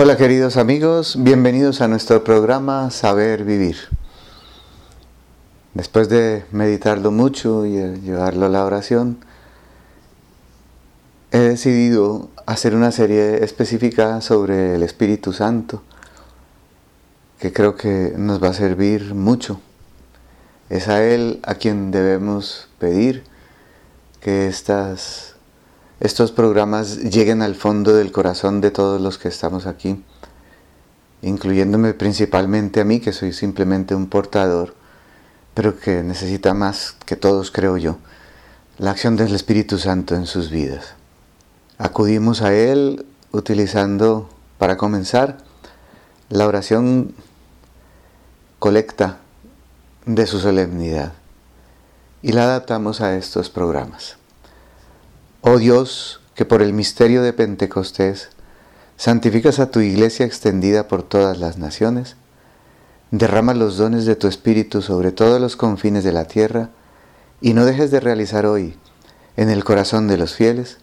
Hola queridos amigos, bienvenidos a nuestro programa Saber Vivir. Después de meditarlo mucho y llevarlo a la oración, he decidido hacer una serie específica sobre el Espíritu Santo, que creo que nos va a servir mucho. Es a Él a quien debemos pedir que estas estos programas lleguen al fondo del corazón de todos los que estamos aquí, incluyéndome principalmente a mí, que soy simplemente un portador, pero que necesita más que todos, creo yo, la acción del Espíritu Santo en sus vidas. Acudimos a Él utilizando, para comenzar, la oración colecta de su solemnidad y la adaptamos a estos programas. Oh Dios, que por el misterio de Pentecostés santificas a tu iglesia extendida por todas las naciones, derrama los dones de tu Espíritu sobre todos los confines de la tierra y no dejes de realizar hoy, en el corazón de los fieles,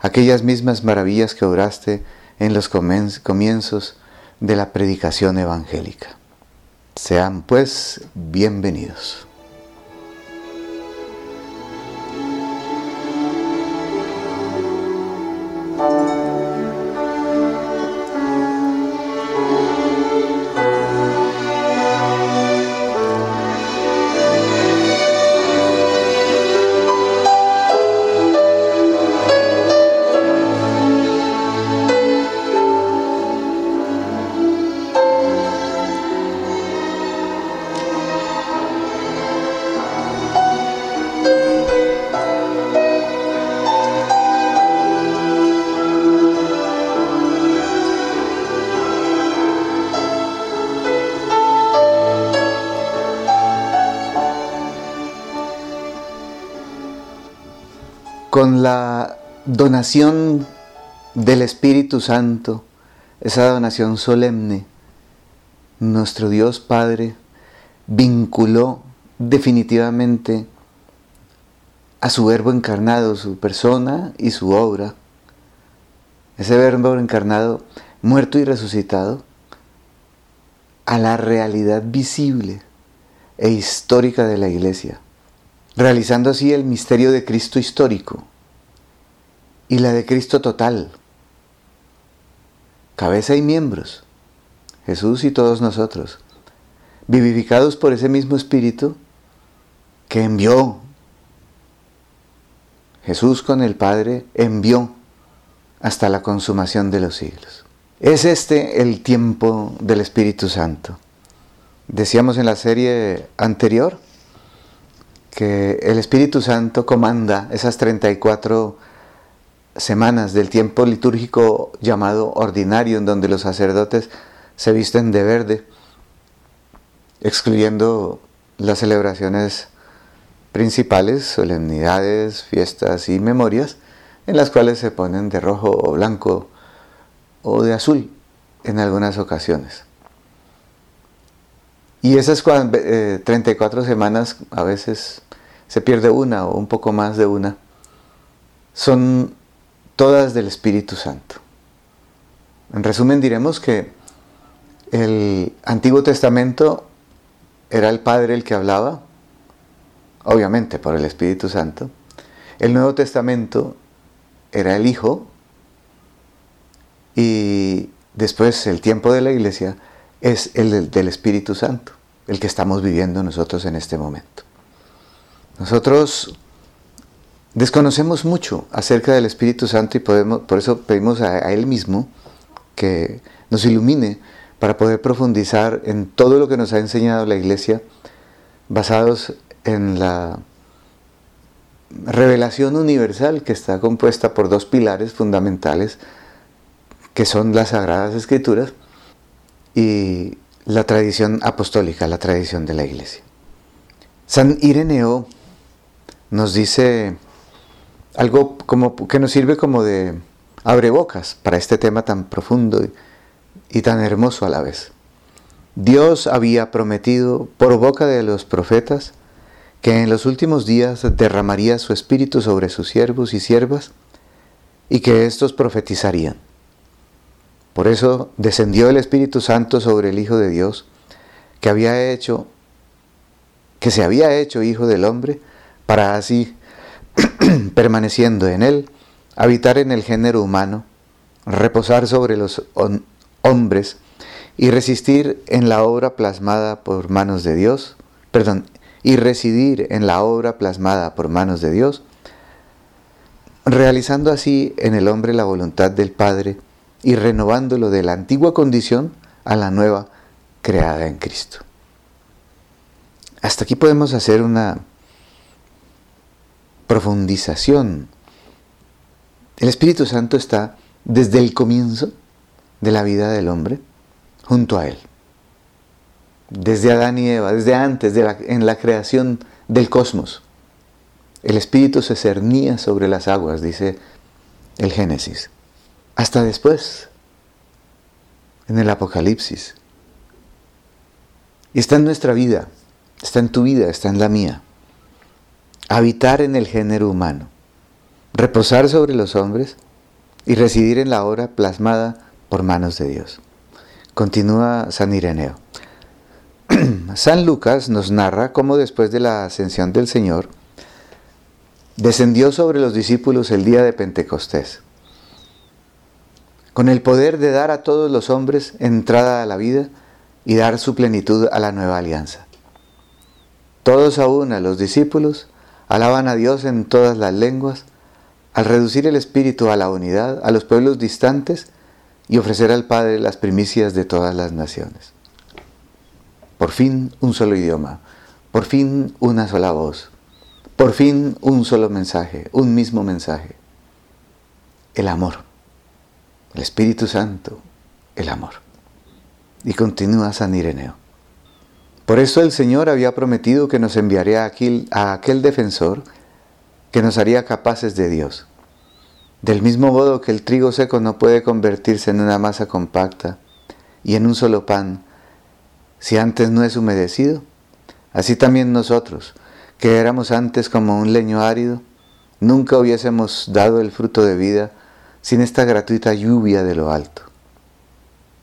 aquellas mismas maravillas que obraste en los comienzos de la predicación evangélica. Sean pues bienvenidos. Con la donación del Espíritu Santo, esa donación solemne, nuestro Dios Padre vinculó definitivamente a su verbo encarnado, su persona y su obra. Ese verbo encarnado, muerto y resucitado, a la realidad visible e histórica de la iglesia realizando así el misterio de Cristo histórico y la de Cristo total, cabeza y miembros, Jesús y todos nosotros, vivificados por ese mismo Espíritu que envió. Jesús con el Padre envió hasta la consumación de los siglos. Es este el tiempo del Espíritu Santo. Decíamos en la serie anterior que el Espíritu Santo comanda esas 34 semanas del tiempo litúrgico llamado ordinario, en donde los sacerdotes se visten de verde, excluyendo las celebraciones principales, solemnidades, fiestas y memorias, en las cuales se ponen de rojo o blanco o de azul en algunas ocasiones. Y esas 34 eh, semanas a veces se pierde una o un poco más de una, son todas del Espíritu Santo. En resumen diremos que el Antiguo Testamento era el Padre el que hablaba, obviamente por el Espíritu Santo. El Nuevo Testamento era el Hijo y después el tiempo de la iglesia es el del Espíritu Santo, el que estamos viviendo nosotros en este momento. Nosotros desconocemos mucho acerca del Espíritu Santo y podemos, por eso pedimos a, Él mismo que nos ilumine para poder profundizar en todo lo que nos ha enseñado la Iglesia, basados en la revelación universal que está compuesta por dos pilares fundamentales, que son las Sagradas Escrituras y la tradición apostólica, la tradición de la Iglesia. San Ireneo nos dice algo como que nos sirve como de abrebocas para este tema tan profundo y, y tan hermoso a la vez. Dios había prometido por boca de los profetas que en los últimos días derramaría su espíritu sobre sus siervos y siervas y que éstos profetizarían. Por eso descendió el Espíritu Santo sobre el Hijo de Dios, que había hecho, que se había hecho Hijo del hombre, para así, permaneciendo en él, habitar en el género humano, reposar sobre los hombres y resistir en la obra plasmada por manos de Dios, perdón, y residir en la obra plasmada por manos de Dios, realizando así en el hombre la voluntad del Padre y renovándolo de la antigua condición a la nueva creada en Cristo. Hasta aquí podemos hacer una profundización. El Espíritu Santo está desde el comienzo de la vida del hombre junto a Él. Desde Adán y Eva, desde antes, de la, en la creación del cosmos. El Espíritu se cernía sobre las aguas, dice el Génesis. Hasta después, en el Apocalipsis. Y está en nuestra vida, está en tu vida, está en la mía. Habitar en el género humano, reposar sobre los hombres y residir en la obra plasmada por manos de Dios. Continúa San Ireneo. San Lucas nos narra cómo después de la ascensión del Señor, descendió sobre los discípulos el día de Pentecostés, con el poder de dar a todos los hombres entrada a la vida y dar su plenitud a la nueva alianza. Todos aún a los discípulos alaban a Dios en todas las lenguas, al reducir el espíritu a la unidad, a los pueblos distantes, y ofrecer al Padre las primicias de todas las naciones. Por fin un solo idioma, por fin una sola voz, por fin un solo mensaje, un mismo mensaje. El amor, el Espíritu Santo, el amor. Y continúa San Ireneo. Por eso el Señor había prometido que nos enviaría a aquel, a aquel defensor que nos haría capaces de Dios del mismo modo que el trigo seco no puede convertirse en una masa compacta y en un solo pan si antes no es humedecido, así también nosotros, que éramos antes como un leño árido, nunca hubiésemos dado el fruto de vida sin esta gratuita lluvia de lo alto.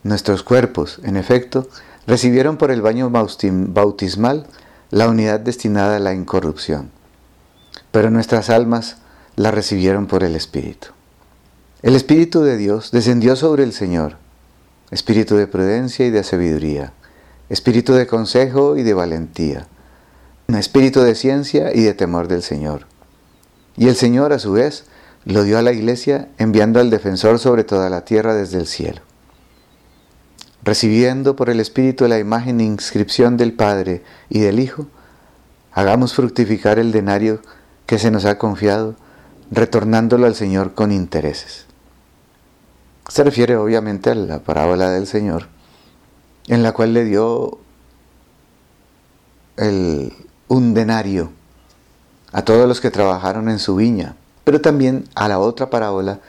Nuestros cuerpos, en efecto, recibieron por el baño bautismal la unidad destinada a la incorrupción, pero nuestras almas la recibieron por el Espíritu. El Espíritu de Dios descendió sobre el Señor, espíritu de prudencia y de sabiduría, espíritu de consejo y de valentía, espíritu de ciencia y de temor del Señor. Y el Señor a su vez lo dio a la iglesia enviando al defensor sobre toda la tierra desde el cielo. Recibiendo por el Espíritu la imagen e inscripción del Padre y del Hijo, hagamos fructificar el denario que se nos ha confiado retornándolo al Señor con intereses. Se refiere obviamente a la parábola del Señor, en la cual le dio un denario a todos los que trabajaron en su viña, pero también a la otra parábola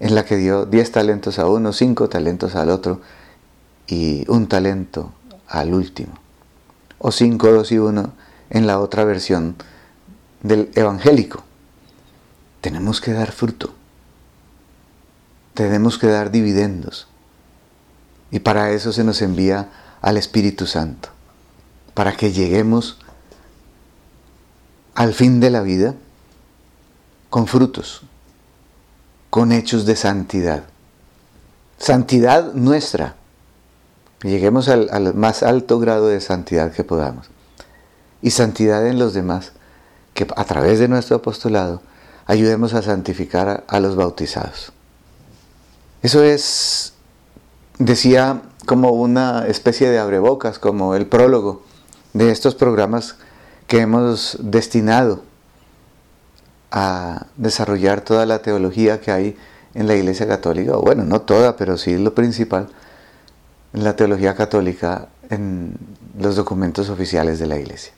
en la que dio diez talentos a uno, cinco talentos al otro y un talento al último, o cinco, dos y uno en la otra versión del evangélico tenemos que dar fruto. Tenemos que dar dividendos. Y para eso se nos envía al Espíritu Santo, para que lleguemos al fin de la vida con frutos, con hechos de santidad. Santidad nuestra. Lleguemos al, más alto grado de santidad que podamos. Y santidad en los demás, que a través de nuestro apostolado ayudemos a santificar a los bautizados. Eso es, decía, como una especie de abrebocas, como el prólogo de estos programas que hemos destinado a desarrollar toda la teología que hay en la Iglesia Católica, bueno, no toda, pero sí lo principal, la teología católica en los documentos oficiales de la Iglesia.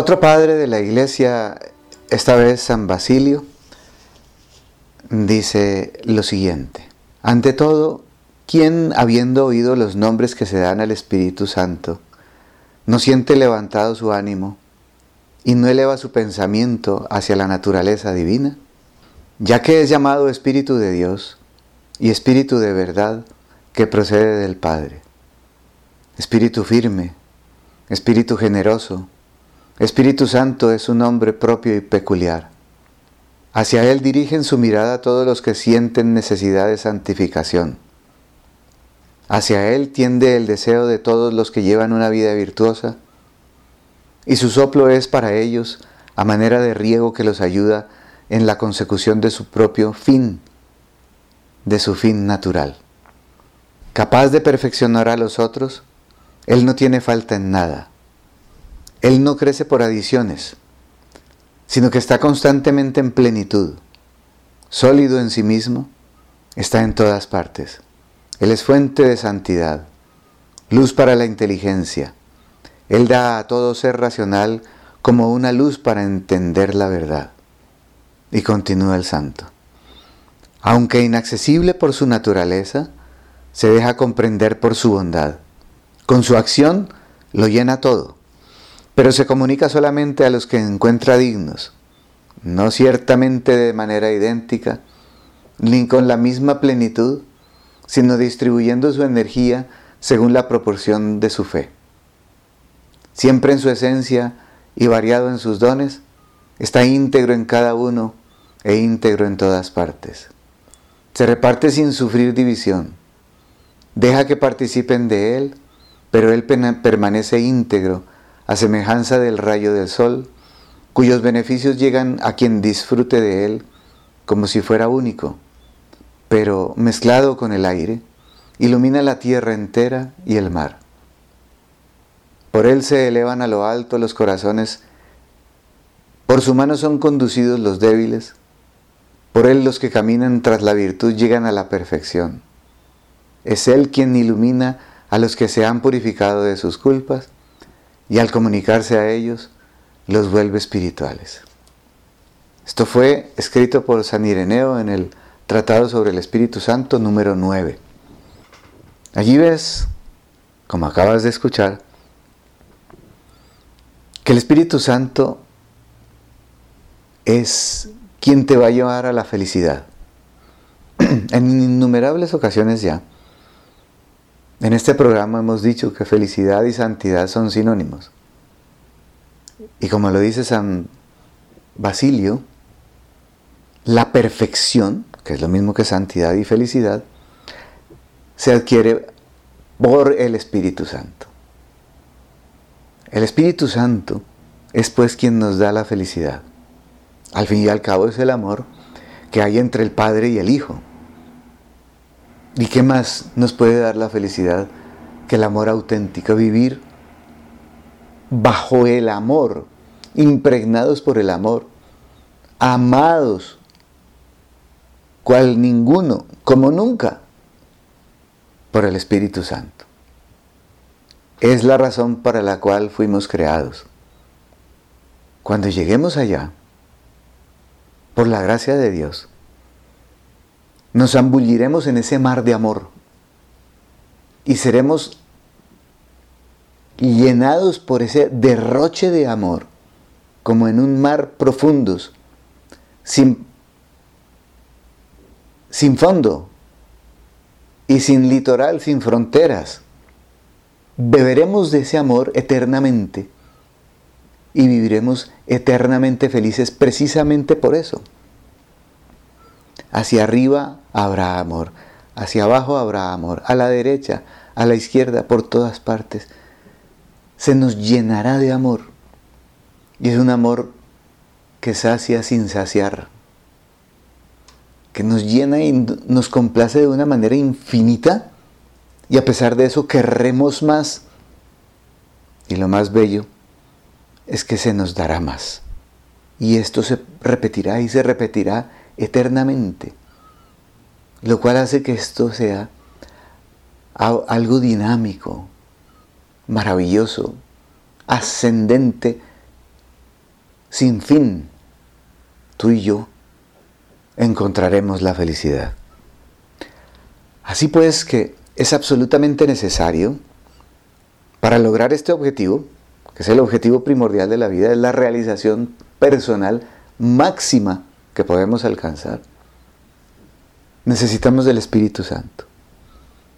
Otro padre de la iglesia, esta vez San Basilio, dice lo siguiente. Ante todo, ¿quién habiendo oído los nombres que se dan al Espíritu Santo, no siente levantado su ánimo y no eleva su pensamiento hacia la naturaleza divina? Ya que es llamado Espíritu de Dios y Espíritu de verdad que procede del Padre. Espíritu firme, Espíritu generoso, Espíritu Santo es un nombre propio y peculiar. Hacia Él dirigen su mirada todos los que sienten necesidad de santificación. Hacia Él tiende el deseo de todos los que llevan una vida virtuosa, y su soplo es para ellos a manera de riego que los ayuda en la consecución de su propio fin, de su fin natural. Capaz de perfeccionar a los otros, Él no tiene falta en nada. Él no crece por adiciones, sino que está constantemente en plenitud, sólido en sí mismo, está en todas partes. Él es fuente de santidad, luz para la inteligencia. Él da a todo ser racional como una luz para entender la verdad. Y continúa el santo. Aunque inaccesible por su naturaleza, se deja comprender por su bondad. Con su acción lo llena todo pero se comunica solamente a los que encuentra dignos, no ciertamente de manera idéntica, ni con la misma plenitud, sino distribuyendo su energía según la proporción de su fe. Siempre en su esencia y variado en sus dones, está íntegro en cada uno e íntegro en todas partes. Se reparte sin sufrir división. Deja que participen de él, pero él permanece íntegro a semejanza del rayo del sol, cuyos beneficios llegan a quien disfrute de él como si fuera único, pero mezclado con el aire, ilumina la tierra entera y el mar. Por él se elevan a lo alto los corazones, por su mano son conducidos los débiles, por él los que caminan tras la virtud llegan a la perfección. Es él quien ilumina a los que se han purificado de sus culpas y al comunicarse a ellos los vuelve espirituales. Esto fue escrito por San Ireneo en el Tratado sobre el Espíritu Santo número 9. Allí ves, como acabas de escuchar, que el Espíritu Santo es quien te va a llevar a la felicidad. en innumerables ocasiones ya, en este programa hemos dicho que felicidad y santidad son sinónimos. Y como lo dice San Basilio, la perfección, que es lo mismo que santidad y felicidad, se adquiere por el Espíritu Santo. El Espíritu Santo es pues quien nos da la felicidad. Al fin y al cabo es el amor que hay entre el Padre y el Hijo. ¿Y qué más nos puede dar la felicidad que el amor auténtico? Vivir bajo el amor, impregnados por el amor, amados, cual ninguno, como nunca, por el Espíritu Santo. Es la razón para la cual fuimos creados. Cuando lleguemos allá, por la gracia de Dios, nos zambulliremos en ese mar de amor y seremos llenados por ese derroche de amor, como en un mar profundos, sin, sin fondo y sin litoral, sin fronteras. Beberemos de ese amor eternamente y viviremos eternamente felices precisamente por eso. Hacia arriba habrá amor, hacia abajo habrá amor, a la derecha, a la izquierda, por todas partes. Se nos llenará de amor. Y es un amor que sacia sin saciar, que nos llena y nos complace de una manera infinita y a pesar de eso querremos más. Y lo más bello es que se nos dará más. Y esto se repetirá y se repetirá eternamente, lo cual hace que esto sea algo dinámico, maravilloso, ascendente sin fin, tú y yo encontraremos la felicidad. Así pues que es absolutamente necesario para lograr este objetivo, que es el objetivo primordial de la vida, es la realización personal máxima que podemos alcanzar. Necesitamos del Espíritu Santo.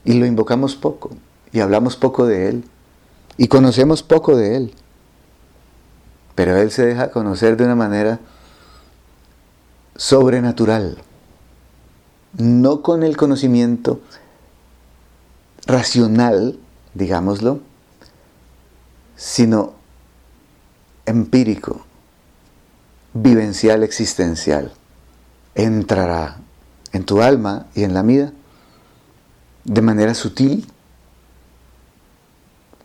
Y lo invocamos poco, y hablamos poco de Él, y conocemos poco de Él. Pero Él se deja conocer de una manera sobrenatural, no con el conocimiento racional, digámoslo, sino empírico, vivencial, existencial. Entrará en tu alma y en la mía de manera sutil,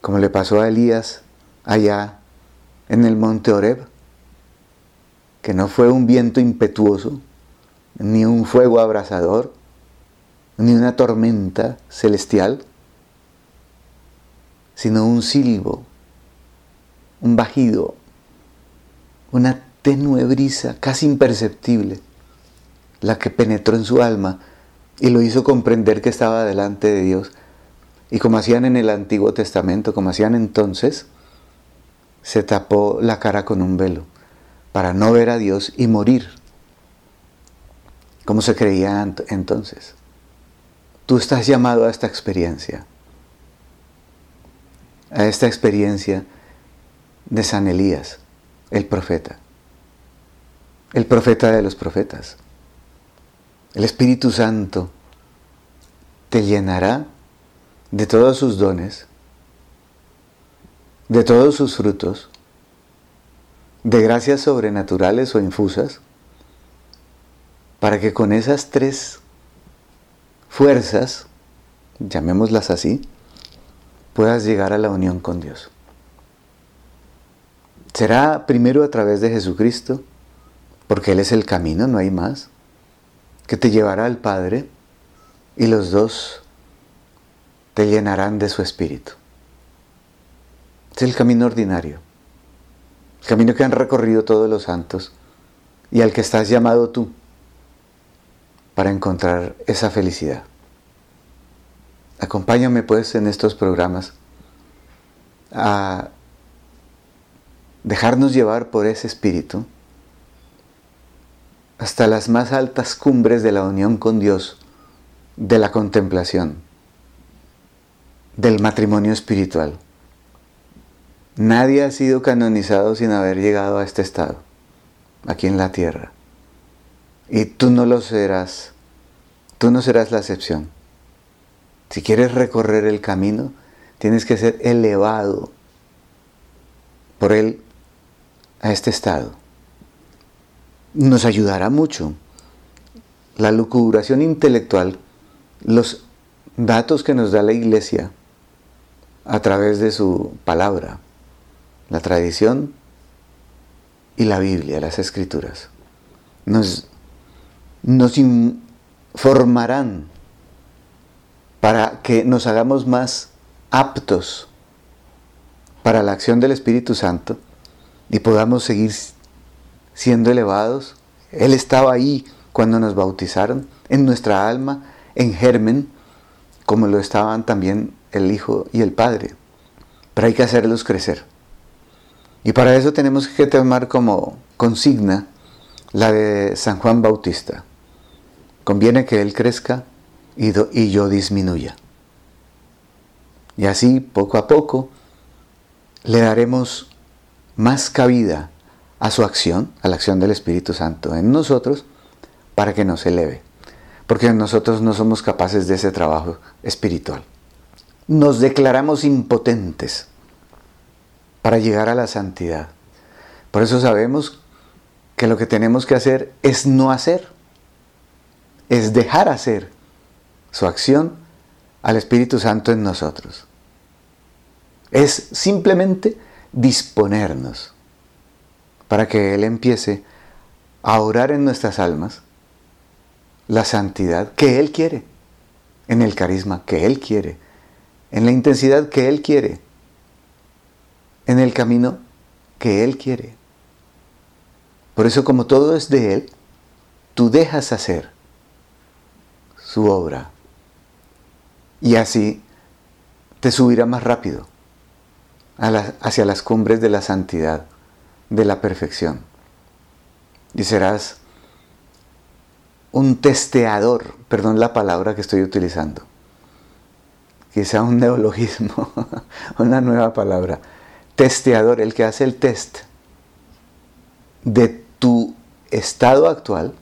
como le pasó a Elías allá en el monte Oreb, que no fue un viento impetuoso, ni un fuego abrasador, ni una tormenta celestial, sino un silbo, un bajido, una tenue brisa casi imperceptible, la que penetró en su alma y lo hizo comprender que estaba delante de Dios. Y como hacían en el Antiguo Testamento, como hacían entonces, se tapó la cara con un velo para no ver a Dios y morir, como se creía entonces. Tú estás llamado a esta experiencia, a esta experiencia de San Elías, el profeta, el profeta de los profetas. El Espíritu Santo te llenará de todos sus dones, de todos sus frutos, de gracias sobrenaturales o infusas, para que con esas tres fuerzas, llamémoslas así, puedas llegar a la unión con Dios. Será primero a través de Jesucristo, porque Él es el camino, no hay más, que te llevará al Padre y los dos te llenarán de su espíritu. Es el camino ordinario, el camino que han recorrido todos los santos y al que estás llamado tú para encontrar esa felicidad. Acompáñame pues en estos programas a dejarnos llevar por ese espíritu hasta las más altas cumbres de la unión con Dios, de la contemplación, del matrimonio espiritual. Nadie ha sido canonizado sin haber llegado a este estado, aquí en la tierra. Y tú no lo serás, tú no serás la excepción. Si quieres recorrer el camino, tienes que ser elevado por él a este estado. Nos ayudará mucho la lucubración intelectual, los datos que nos da la iglesia a través de su palabra, la tradición y la Biblia, las escrituras. Nos, nos informarán para que nos hagamos más aptos para la acción del Espíritu Santo y podamos seguir siendo elevados. Él estaba ahí cuando nos bautizaron, en nuestra alma, en germen, como lo estaban también el Hijo y el Padre. Pero hay que hacerlos crecer. Y para eso tenemos que tomar como consigna la de San Juan Bautista. Conviene que Él crezca y, y yo disminuya. Y así, poco a poco, le daremos más cabida a su acción, a la acción del Espíritu Santo en nosotros, para que nos eleve. Porque nosotros no somos capaces de ese trabajo espiritual. Nos declaramos impotentes para llegar a la santidad. Por eso sabemos que lo que tenemos que hacer es no hacer, es dejar hacer su acción al Espíritu Santo en nosotros. Es simplemente disponernos para que Él empiece a orar en nuestras almas la santidad que Él quiere, en el carisma que Él quiere, en la intensidad que Él quiere, en el camino que Él quiere. Por eso como todo es de Él, tú dejas hacer su obra. Y así te subirá más rápido hacia las cumbres de la santidad, de la perfección. Y serás un testeador, perdón la palabra que estoy utilizando, quizá un neologismo, una nueva palabra, testeador, el que hace el test de tu estado actual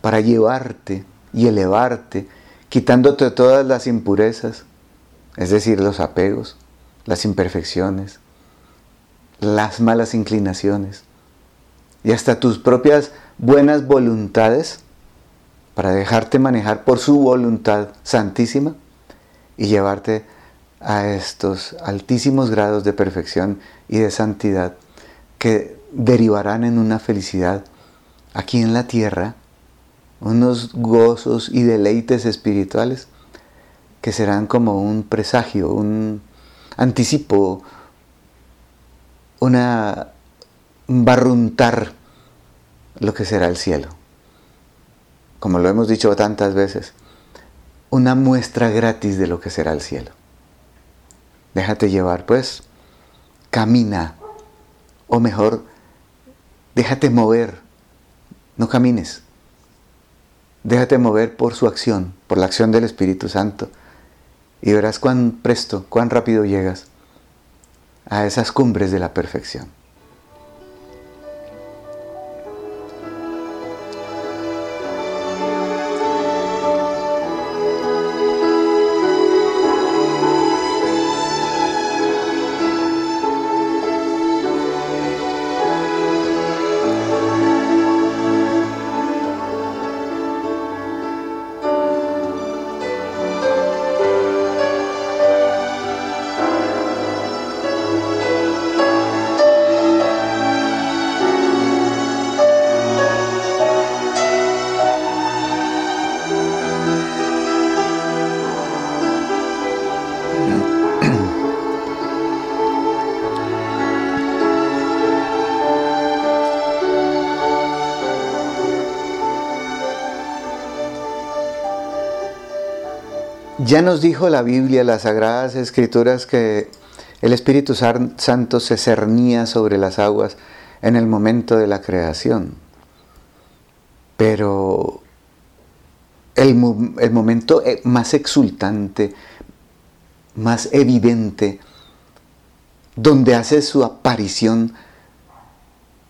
para llevarte y elevarte, quitándote todas las impurezas, es decir, los apegos, las imperfecciones, las malas inclinaciones y hasta tus propias buenas voluntades para dejarte manejar por su voluntad santísima y llevarte a estos altísimos grados de perfección y de santidad que derivarán en una felicidad aquí en la tierra, unos gozos y deleites espirituales que serán como un presagio, un anticipo, una barruntar lo que será el cielo como lo hemos dicho tantas veces, una muestra gratis de lo que será el cielo. Déjate llevar, pues, camina, o mejor, déjate mover, no camines. Déjate mover por su acción, por la acción del Espíritu Santo, y verás cuán presto, cuán rápido llegas a esas cumbres de la perfección. Ya nos dijo la Biblia, las Sagradas Escrituras, que el Espíritu Santo se cernía sobre las aguas en el momento de la creación. Pero el, momento eh, más exultante, más evidente, donde hace su aparición,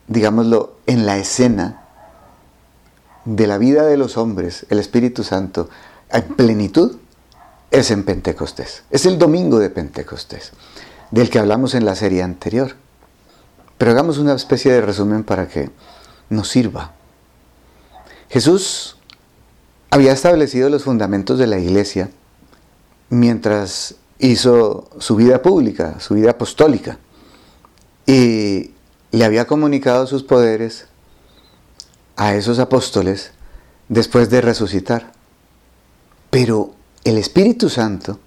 digámoslo, en la escena de la vida de los hombres, el Espíritu Santo, en plenitud, es en Pentecostés. Es el domingo de Pentecostés, del que hablamos en la serie anterior. Pero hagamos una especie de resumen para que nos sirva. Jesús había establecido los fundamentos de la iglesia mientras hizo su vida pública, su vida apostólica, y le había comunicado sus poderes a esos apóstoles después de resucitar. Pero el Espíritu Santo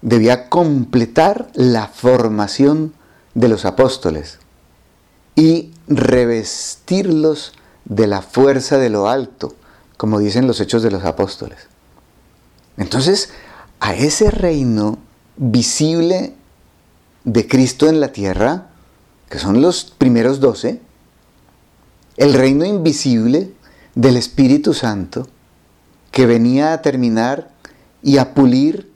debía completar la formación de los apóstoles y revestirlos de la fuerza de lo alto, como dicen los hechos de los apóstoles. Entonces, a ese reino visible de Cristo en la tierra, que son los primeros doce, el reino invisible del Espíritu Santo, que venía a terminar y a pulir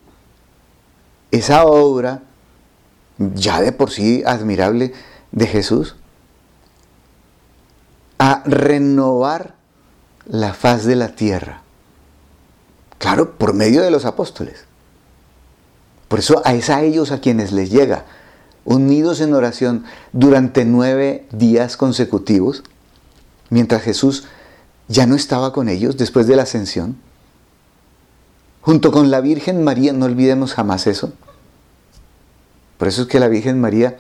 esa obra ya de por sí admirable de Jesús, a renovar la faz de la tierra. Claro, por medio de los apóstoles. Por eso es a ellos a quienes les llega, unidos en oración durante nueve días consecutivos, mientras Jesús ya no estaba con ellos después de la ascensión junto con la Virgen María, no olvidemos jamás eso. Por eso es que la Virgen María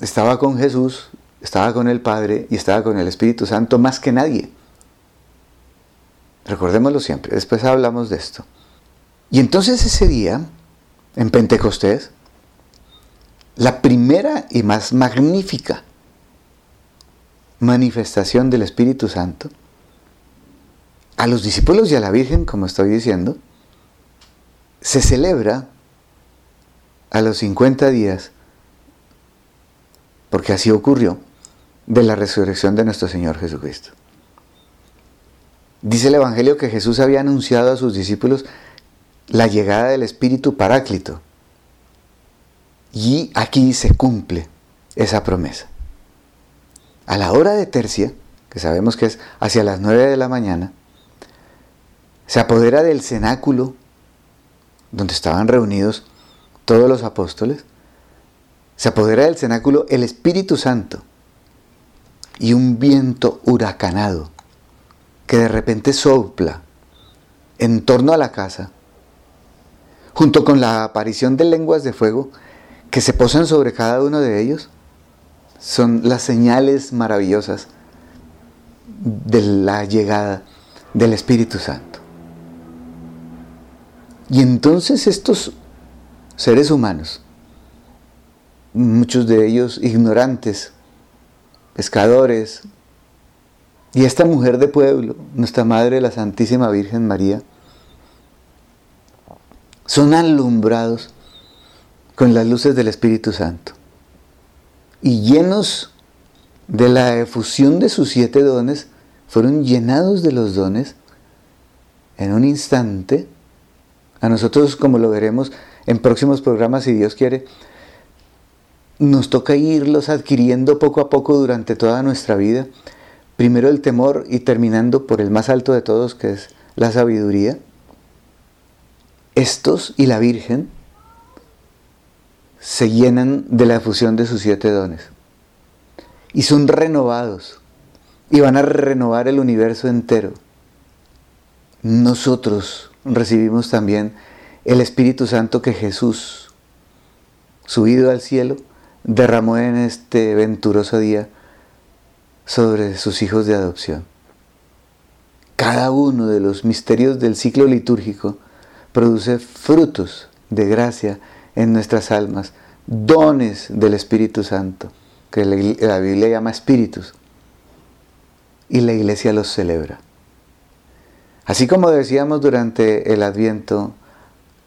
estaba con Jesús, estaba con el Padre y estaba con el Espíritu Santo más que nadie. Recordémoslo siempre, después hablamos de esto. Y entonces ese día, en Pentecostés, la primera y más magnífica manifestación del Espíritu Santo, a los discípulos y a la Virgen, como estoy diciendo, se celebra a los 50 días, porque así ocurrió, de la resurrección de nuestro Señor Jesucristo. Dice el Evangelio que Jesús había anunciado a sus discípulos la llegada del Espíritu Paráclito. Y aquí se cumple esa promesa. A la hora de tercia, que sabemos que es hacia las nueve de la mañana, se apodera del cenáculo donde estaban reunidos todos los apóstoles, se apodera del cenáculo el Espíritu Santo y un viento huracanado que de repente sopla en torno a la casa, junto con la aparición de lenguas de fuego que se posan sobre cada uno de ellos, son las señales maravillosas de la llegada del Espíritu Santo. Y entonces estos seres humanos, muchos de ellos ignorantes, pescadores, y esta mujer de pueblo, nuestra Madre la Santísima Virgen María, son alumbrados con las luces del Espíritu Santo y llenos de la efusión de sus siete dones, fueron llenados de los dones en un instante. A nosotros, como lo veremos en próximos programas, si Dios quiere, nos toca irlos adquiriendo poco a poco durante toda nuestra vida. Primero el temor y terminando por el más alto de todos, que es la sabiduría. Estos y la Virgen se llenan de la efusión de sus siete dones y son renovados y van a renovar el universo entero. Nosotros recibimos también el Espíritu Santo que Jesús, subido al cielo, derramó en este venturoso día sobre sus hijos de adopción. Cada uno de los misterios del ciclo litúrgico produce frutos de gracia en nuestras almas, dones del Espíritu Santo, que la Biblia llama espíritus, y la iglesia los celebra. Así como decíamos durante el Adviento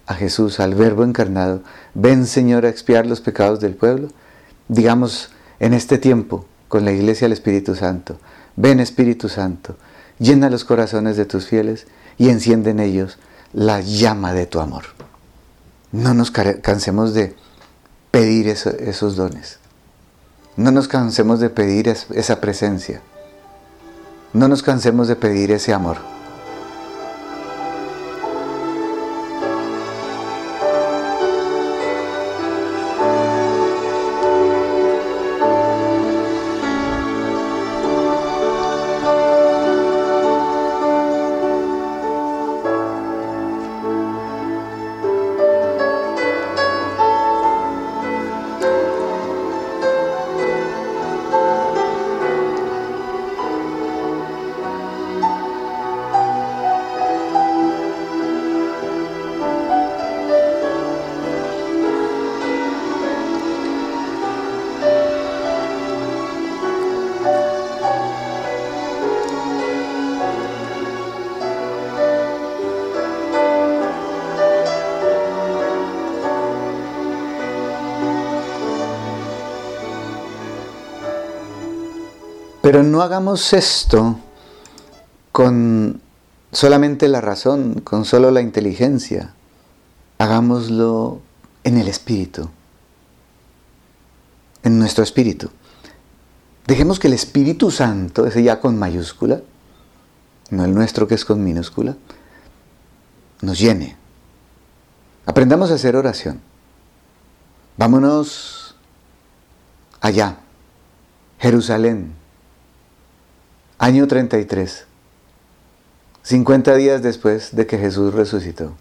a Jesús, al Verbo encarnado, ven Señor a expiar los pecados del pueblo, digamos en este tiempo con la iglesia del Espíritu Santo, ven Espíritu Santo, llena los corazones de tus fieles y enciende en ellos la llama de tu amor. No nos cansemos de pedir esos dones. No nos cansemos de pedir esa presencia. No nos cansemos de pedir ese amor. No hagamos esto con solamente la razón, con solo la inteligencia. Hagámoslo en el espíritu, en nuestro espíritu. Dejemos que el Espíritu Santo, ese ya con mayúscula, no el nuestro que es con minúscula, nos llene. Aprendamos a hacer oración. Vámonos allá, Jerusalén, Año 33. 50 días después de que Jesús resucitó.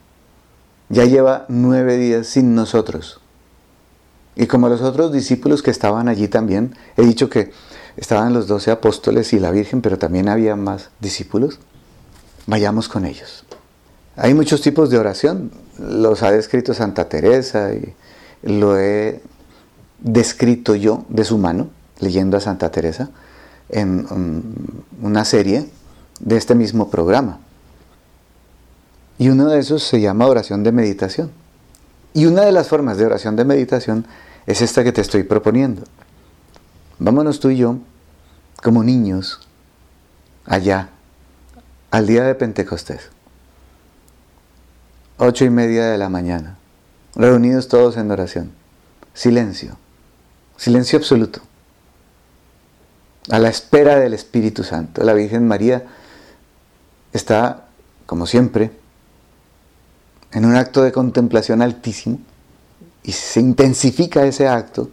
Ya lleva nueve días sin nosotros. Y como los otros discípulos que estaban allí también, he dicho que estaban los doce apóstoles y la Virgen, pero también había más discípulos, vayamos con ellos. Hay muchos tipos de oración, los ha descrito Santa Teresa y lo he descrito yo de su mano, leyendo a Santa Teresa en una serie de este mismo programa. Y uno de esos se llama oración de meditación. Y una de las formas de oración de meditación es esta que te estoy proponiendo. Vámonos tú y yo, como niños, allá, al día de Pentecostés. Ocho y media de la mañana, reunidos todos en oración. Silencio, silencio absoluto. A la espera del Espíritu Santo. La Virgen María está, como siempre, en un acto de contemplación altísimo y se intensifica ese acto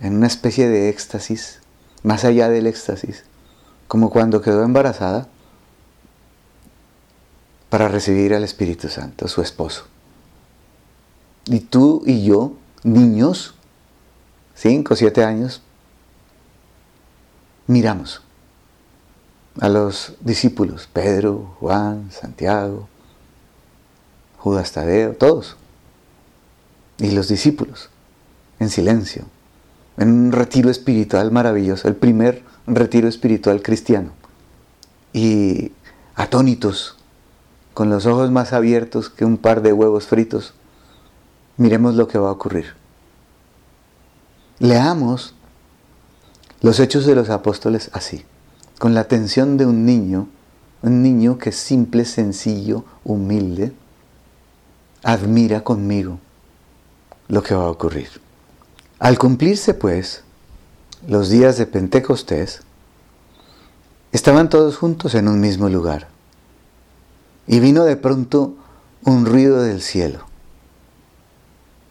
en una especie de éxtasis, más allá del éxtasis, como cuando quedó embarazada para recibir al Espíritu Santo, su esposo. Y tú y yo, niños, cinco, siete años, miramos a los discípulos, Pedro, Juan, Santiago, Judas Tadeo, todos. Y los discípulos, en silencio, en un retiro espiritual maravilloso, el primer retiro espiritual cristiano. Y atónitos, con los ojos más abiertos que un par de huevos fritos, miremos lo que va a ocurrir. Leamos los hechos de los apóstoles así, con la atención de un niño, un niño que es simple, sencillo, humilde, admira conmigo lo que va a ocurrir. Al cumplirse pues los días de Pentecostés, estaban todos juntos en un mismo lugar. Y vino de pronto un ruido del cielo.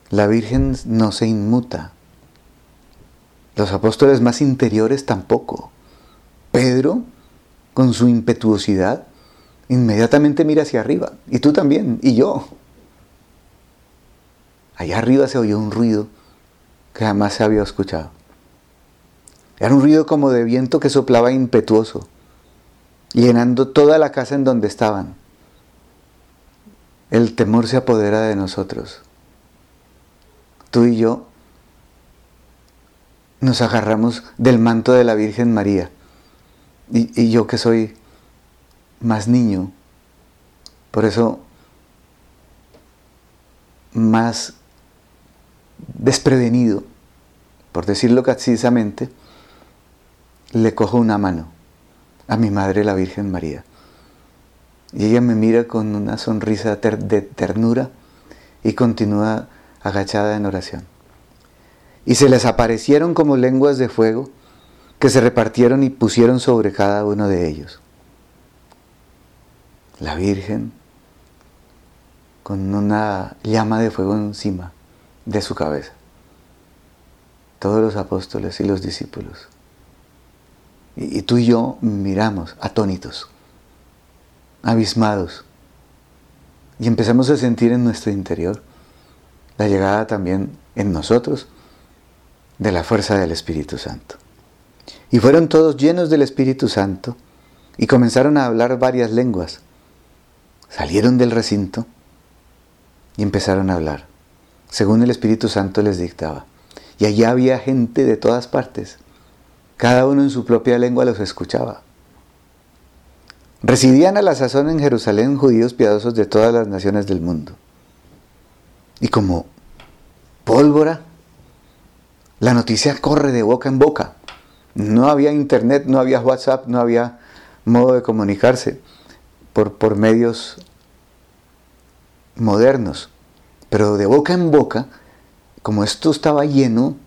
La Virgen no se inmuta. Los apóstoles más interiores tampoco. Pedro, con su impetuosidad, inmediatamente mira hacia arriba. Y tú también, y yo. Allá arriba se oyó un ruido que jamás se había escuchado. Era un ruido como de viento que soplaba impetuoso, llenando toda la casa en donde estaban. El temor se apodera de nosotros. Tú y yo nos agarramos del manto de la Virgen María. Y, yo que soy más niño, por eso más desprevenido, por decirlo castizamente, le cojo una mano a mi madre la Virgen María. Y ella me mira con una sonrisa de ternura y continúa agachada en oración. Y se les aparecieron como lenguas de fuego que se repartieron y pusieron sobre cada uno de ellos. La Virgen con una llama de fuego encima de su cabeza. Todos los apóstoles y los discípulos. Y, tú y yo miramos atónitos, abismados. Y empezamos a sentir en nuestro interior la llegada también en nosotros de la fuerza del Espíritu Santo. Y fueron todos llenos del Espíritu Santo y comenzaron a hablar varias lenguas. Salieron del recinto y empezaron a hablar según el Espíritu Santo les dictaba. Y allá había gente de todas partes. Cada uno en su propia lengua los escuchaba. Residían a la sazón en Jerusalén judíos piadosos de todas las naciones del mundo. Y como pólvora, la noticia corre de boca en boca. No había internet, no había WhatsApp, no había modo de comunicarse por, por medios modernos. Pero de boca en boca, como esto estaba lleno,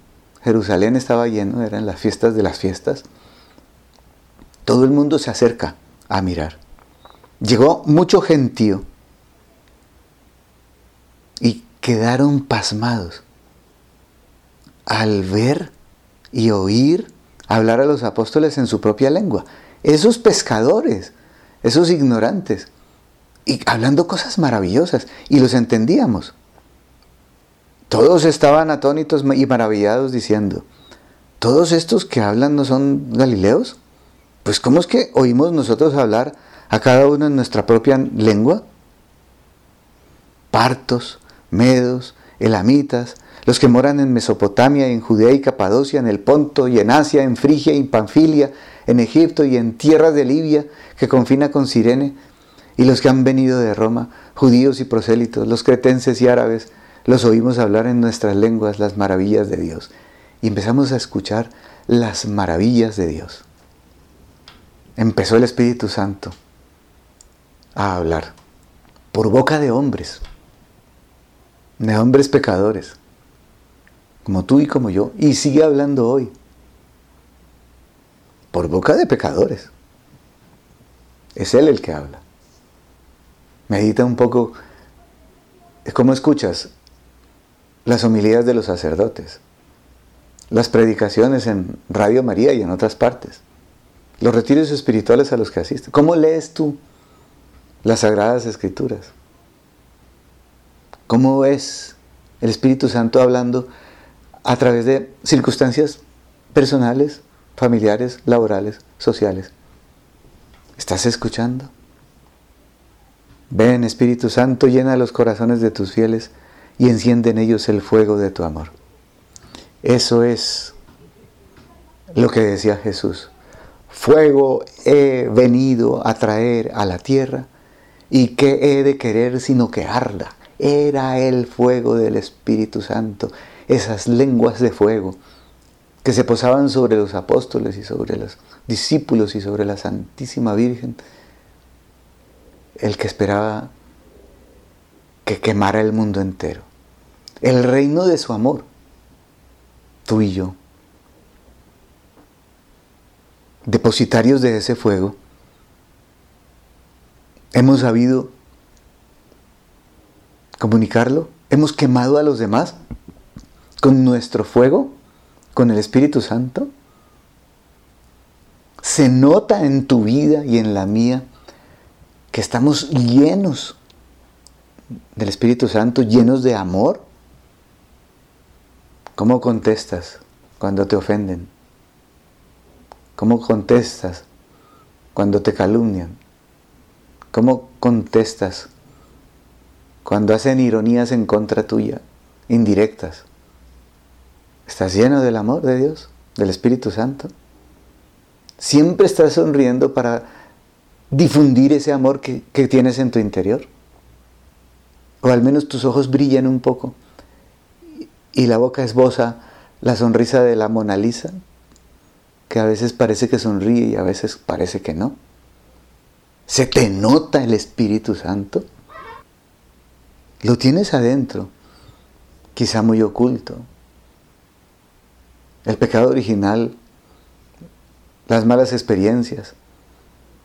Jerusalén estaba lleno, eran las fiestas de las fiestas, todo el mundo se acerca a mirar. Llegó mucho gentío y quedaron pasmados al ver y oír hablar a los apóstoles en su propia lengua. Esos pescadores, esos ignorantes, y hablando cosas maravillosas, y los entendíamos. Todos estaban atónitos y maravillados diciendo, ¿todos estos que hablan no son galileos? Pues ¿cómo es que oímos nosotros hablar a cada uno en nuestra propia lengua? Partos, medos, elamitas, los que moran en Mesopotamia, en Judea y Capadocia, en el Ponto y en Asia, en Frigia y en Panfilia, en Egipto y en tierras de Libia, que confina con Sirene, y los que han venido de Roma, judíos y prosélitos, los cretenses y árabes, los oímos hablar en nuestras lenguas las maravillas de Dios. Y empezamos a escuchar las maravillas de Dios. Empezó el Espíritu Santo a hablar por boca de hombres, de hombres pecadores, como tú y como yo, y sigue hablando hoy, por boca de pecadores. Es Él el que habla. Medita un poco cómo escuchas las homilías de los sacerdotes, las predicaciones en Radio María y en otras partes, los retiros espirituales a los que asisten. ¿Cómo lees tú las sagradas escrituras? ¿Cómo es el Espíritu Santo hablando a través de circunstancias personales, familiares, laborales, sociales? ¿Estás escuchando? Ven, Espíritu Santo, llena los corazones de tus fieles y enciende en ellos el fuego de tu amor. Eso es lo que decía Jesús. Fuego he venido a traer a la tierra y que he de querer sino que arda. Era el fuego del Espíritu Santo, esas lenguas de fuego que se posaban sobre los apóstoles y sobre los discípulos y sobre la Santísima Virgen el que esperaba que quemara el mundo entero. El reino de su amor, tú y yo. Depositarios de ese fuego, hemos sabido comunicarlo, hemos quemado a los demás con nuestro fuego, con el Espíritu Santo. Se nota en tu vida y en la mía que estamos llenos del Espíritu Santo, llenos de amor? ¿Cómo contestas cuando te ofenden? ¿Cómo contestas cuando te calumnian? ¿Cómo contestas cuando hacen ironías en contra tuya, indirectas? ¿Estás lleno del amor de Dios, del Espíritu Santo? Siempre estás sonriendo para difundir ese amor que, tienes en tu interior. O al menos tus ojos brillan un poco y la boca esboza la sonrisa de la Mona Lisa, que a veces parece que sonríe y a veces parece que no. ¿Se te nota el Espíritu Santo? Lo tienes adentro, quizá muy oculto. El pecado original, las malas experiencias,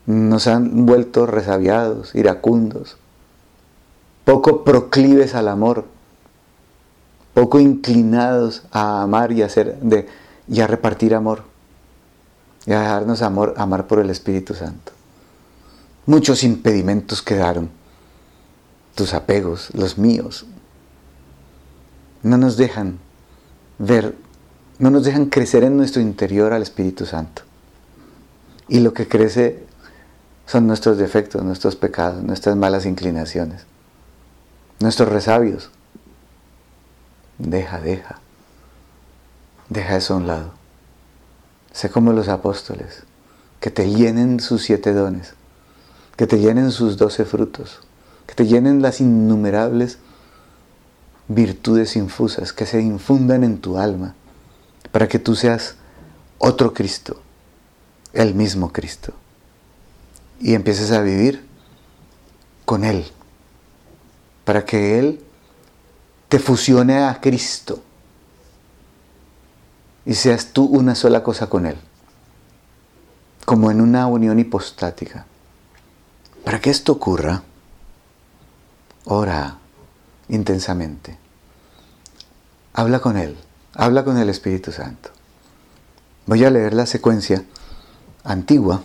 nos han vuelto resabiados, iracundos, poco proclives al amor, poco inclinados a amar y a, de, y a repartir amor, y a dejarnos amor, amar por el Espíritu Santo. Muchos impedimentos quedaron, tus apegos, los míos, no nos dejan ver, no nos dejan crecer en nuestro interior al Espíritu Santo. Y lo que crece son nuestros defectos, nuestros pecados, nuestras malas inclinaciones, nuestros resabios. Deja, deja. Deja eso a un lado. Sé como los apóstoles, que te llenen sus siete dones, que te llenen sus doce frutos, que te llenen las innumerables virtudes infusas que se infundan en tu alma, para que tú seas otro Cristo, el mismo Cristo y empieces a vivir con Él, para que Él te fusione a Cristo y seas tú una sola cosa con Él, como en una unión hipostática. Para que esto ocurra, ora intensamente. Habla con Él, habla con el Espíritu Santo. Voy a leer la secuencia antigua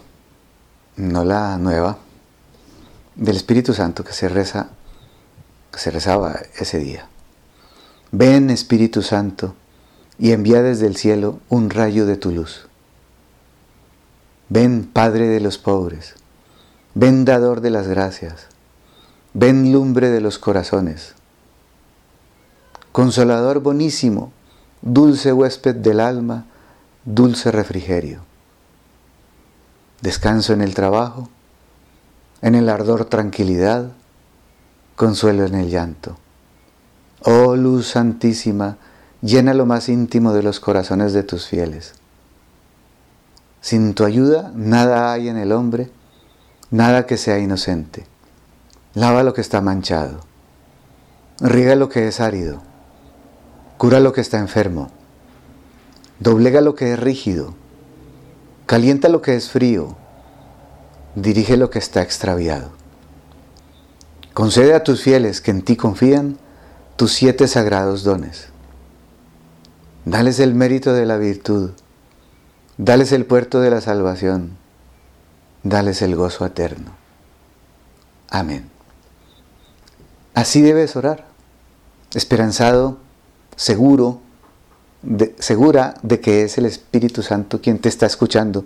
no la nueva, del Espíritu Santo que se reza, que se rezaba ese día. Ven Espíritu Santo y envía desde el cielo un rayo de tu luz. Ven Padre de los pobres, ven dador de las gracias, ven lumbre de los corazones. consolador bonísimo, dulce huésped del alma, dulce refrigerio. Descanso en el trabajo, en el ardor tranquilidad, consuelo en el llanto. Oh luz santísima, llena lo más íntimo de los corazones de tus fieles. Sin tu ayuda nada hay en el hombre, nada que sea inocente. Lava lo que está manchado, riega lo que es árido, Cura lo que está enfermo. Doblega lo que es rígido. Calienta lo que es frío. Dirige lo que está extraviado. Concede a tus fieles que en ti confían tus siete sagrados dones. Dales el mérito de la virtud. Dales el puerto de la salvación. Dales el gozo eterno. Amén. Así debes orar, esperanzado seguro, segura de que es el Espíritu Santo quien te está escuchando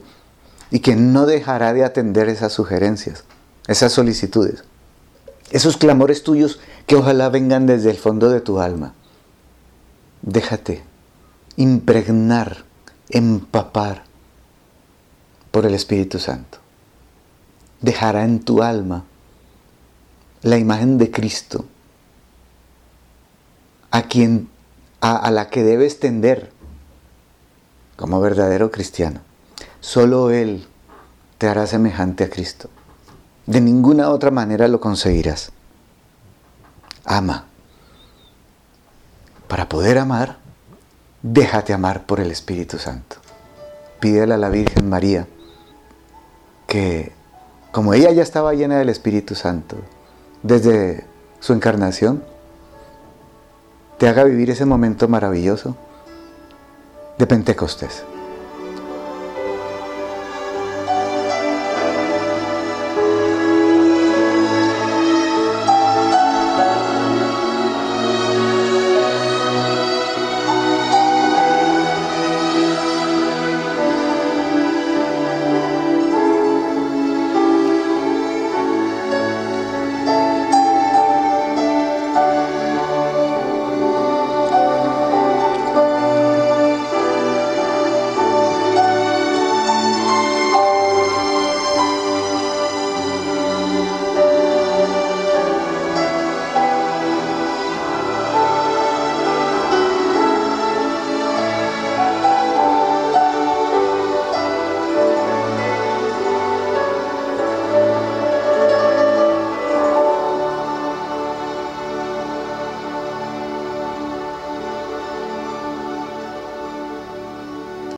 y que no dejará de atender esas sugerencias, esas solicitudes, esos clamores tuyos que ojalá vengan desde el fondo de tu alma. Déjate impregnar, empapar por el Espíritu Santo. Dejará en tu alma la imagen de Cristo, a quien a, la que debes tender como verdadero cristiano. Solo Él te hará semejante a Cristo. De ninguna otra manera lo conseguirás. Ama. Para poder amar, déjate amar por el Espíritu Santo. Pídele a la Virgen María que, como ella ya estaba llena del Espíritu Santo desde su encarnación, te haga vivir ese momento maravilloso de Pentecostés.